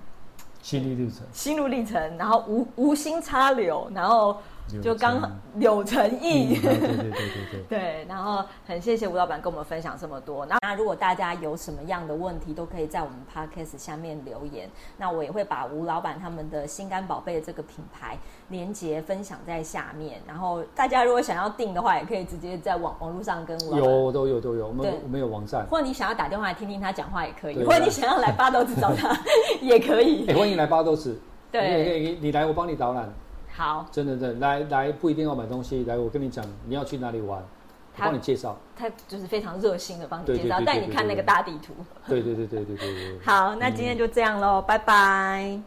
心路历程，心路历程，然后无无心插柳，然后就刚柳有诚意。嗯对对对对对 对。然后很谢谢吴老板跟我们分享这么多。那那如果大家有什么样的问题，都可以在我们 podcast 下面留言。那我也会把吴老板他们的心肝宝贝的这个品牌连接分享在下面。然后大家如果想要订的话，也可以直接在网网络上跟吴老板。有都有都有，我们我们有网站，或者你想要打电话来听听他讲话也可以，或者你想要来 巴豆子找他 也可以哎、。欢迎来巴豆子，对你你你来我帮你导览，好，真的真的来来不一定要买东西，来我跟你讲你要去哪里玩，他帮你介绍，他就是非常热心的帮你介绍，带你看那个大地图。对对对对对对对。好，那今天就这样喽，拜拜。